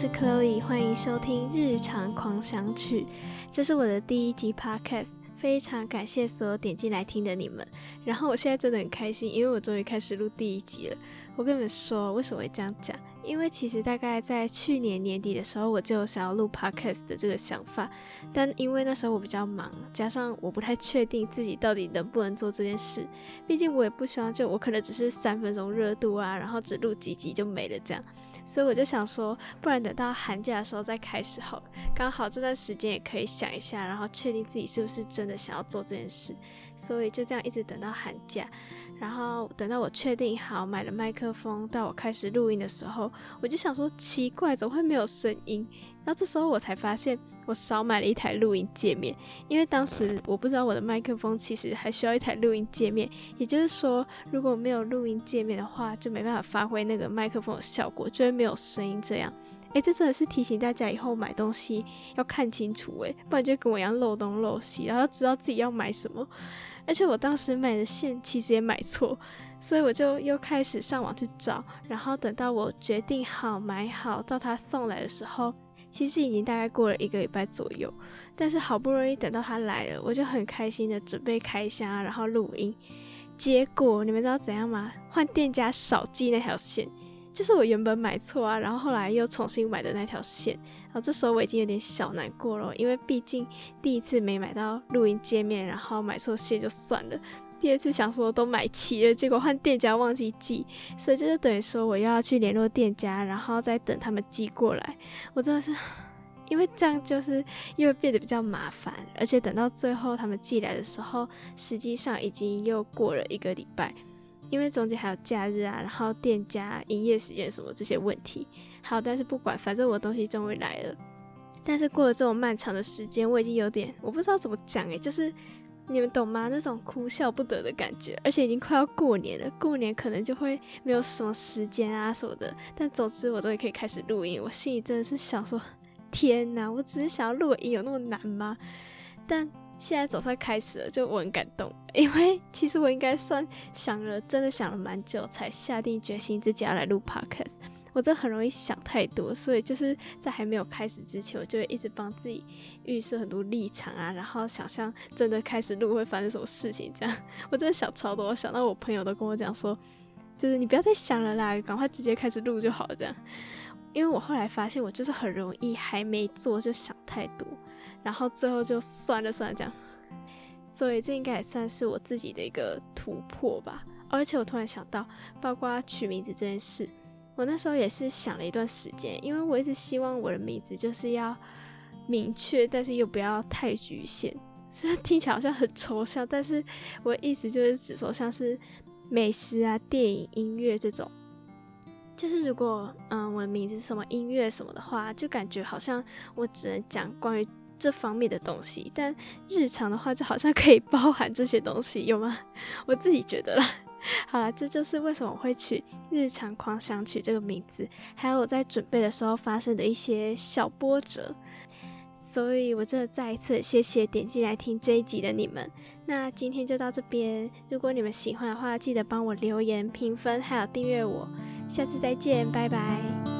是 Chloe，欢迎收听《日常狂想曲》，这是我的第一集 Podcast，非常感谢所有点进来听的你们。然后我现在真的很开心，因为我终于开始录第一集了。我跟你们说，为什么会这样讲？因为其实大概在去年年底的时候，我就想要录 podcast 的这个想法，但因为那时候我比较忙，加上我不太确定自己到底能不能做这件事。毕竟我也不希望就我可能只是三分钟热度啊，然后只录几集就没了这样。所以我就想说，不然等到寒假的时候再开始好，刚好这段时间也可以想一下，然后确定自己是不是真的想要做这件事。所以就这样一直等到寒假。然后等到我确定好买了麦克风，到我开始录音的时候，我就想说奇怪，怎么会没有声音？然后这时候我才发现我少买了一台录音界面，因为当时我不知道我的麦克风其实还需要一台录音界面，也就是说如果没有录音界面的话，就没办法发挥那个麦克风的效果，就会没有声音。这样，诶，这真的是提醒大家以后买东西要看清楚，诶，不然就跟我一样漏东漏西，然后知道自己要买什么。而且我当时买的线其实也买错，所以我就又开始上网去找。然后等到我决定好买好到他送来的时候，其实已经大概过了一个礼拜左右。但是好不容易等到他来了，我就很开心的准备开箱，然后录音。结果你们知道怎样吗？换店家少寄那条线，就是我原本买错啊，然后后来又重新买的那条线。然后这时候我已经有点小难过了，因为毕竟第一次没买到录音界面，然后买错线就算了。第二次想说都买齐了，结果换店家忘记寄，所以就是等于说我又要去联络店家，然后再等他们寄过来。我真的是因为这样就是又变得比较麻烦，而且等到最后他们寄来的时候，实际上已经又过了一个礼拜，因为中间还有假日啊，然后店家营业时间什么这些问题。好，但是不管，反正我东西终于来了。但是过了这种漫长的时间，我已经有点我不知道怎么讲诶，就是你们懂吗？那种哭笑不得的感觉，而且已经快要过年了，过年可能就会没有什么时间啊什么的。但总之，我终于可以开始录音，我心里真的是想说：天哪，我只是想要录音，有那么难吗？但现在总算开始了，就我很感动，因为其实我应该算想了，真的想了蛮久，才下定决心自己要来录 podcast。我真的很容易想太多，所以就是在还没有开始之前，我就会一直帮自己预设很多立场啊，然后想象真的开始录会发生什么事情。这样，我真的想超多，想到我朋友都跟我讲说，就是你不要再想了啦，赶快直接开始录就好了。这样，因为我后来发现，我就是很容易还没做就想太多，然后最后就算了算了这样。所以这应该也算是我自己的一个突破吧。而且我突然想到，包括取名字这件事。我那时候也是想了一段时间，因为我一直希望我的名字就是要明确，但是又不要太局限。虽然听起来好像很抽象，但是我意思就是指说像是美食啊、电影、音乐这种。就是如果嗯我的名字什么音乐什么的话，就感觉好像我只能讲关于这方面的东西。但日常的话，就好像可以包含这些东西，有吗？我自己觉得啦。好了，这就是为什么我会取“日常狂想曲”这个名字，还有我在准备的时候发生的一些小波折。所以，我真的再一次谢谢点进来听这一集的你们。那今天就到这边，如果你们喜欢的话，记得帮我留言、评分，还有订阅我。下次再见，拜拜。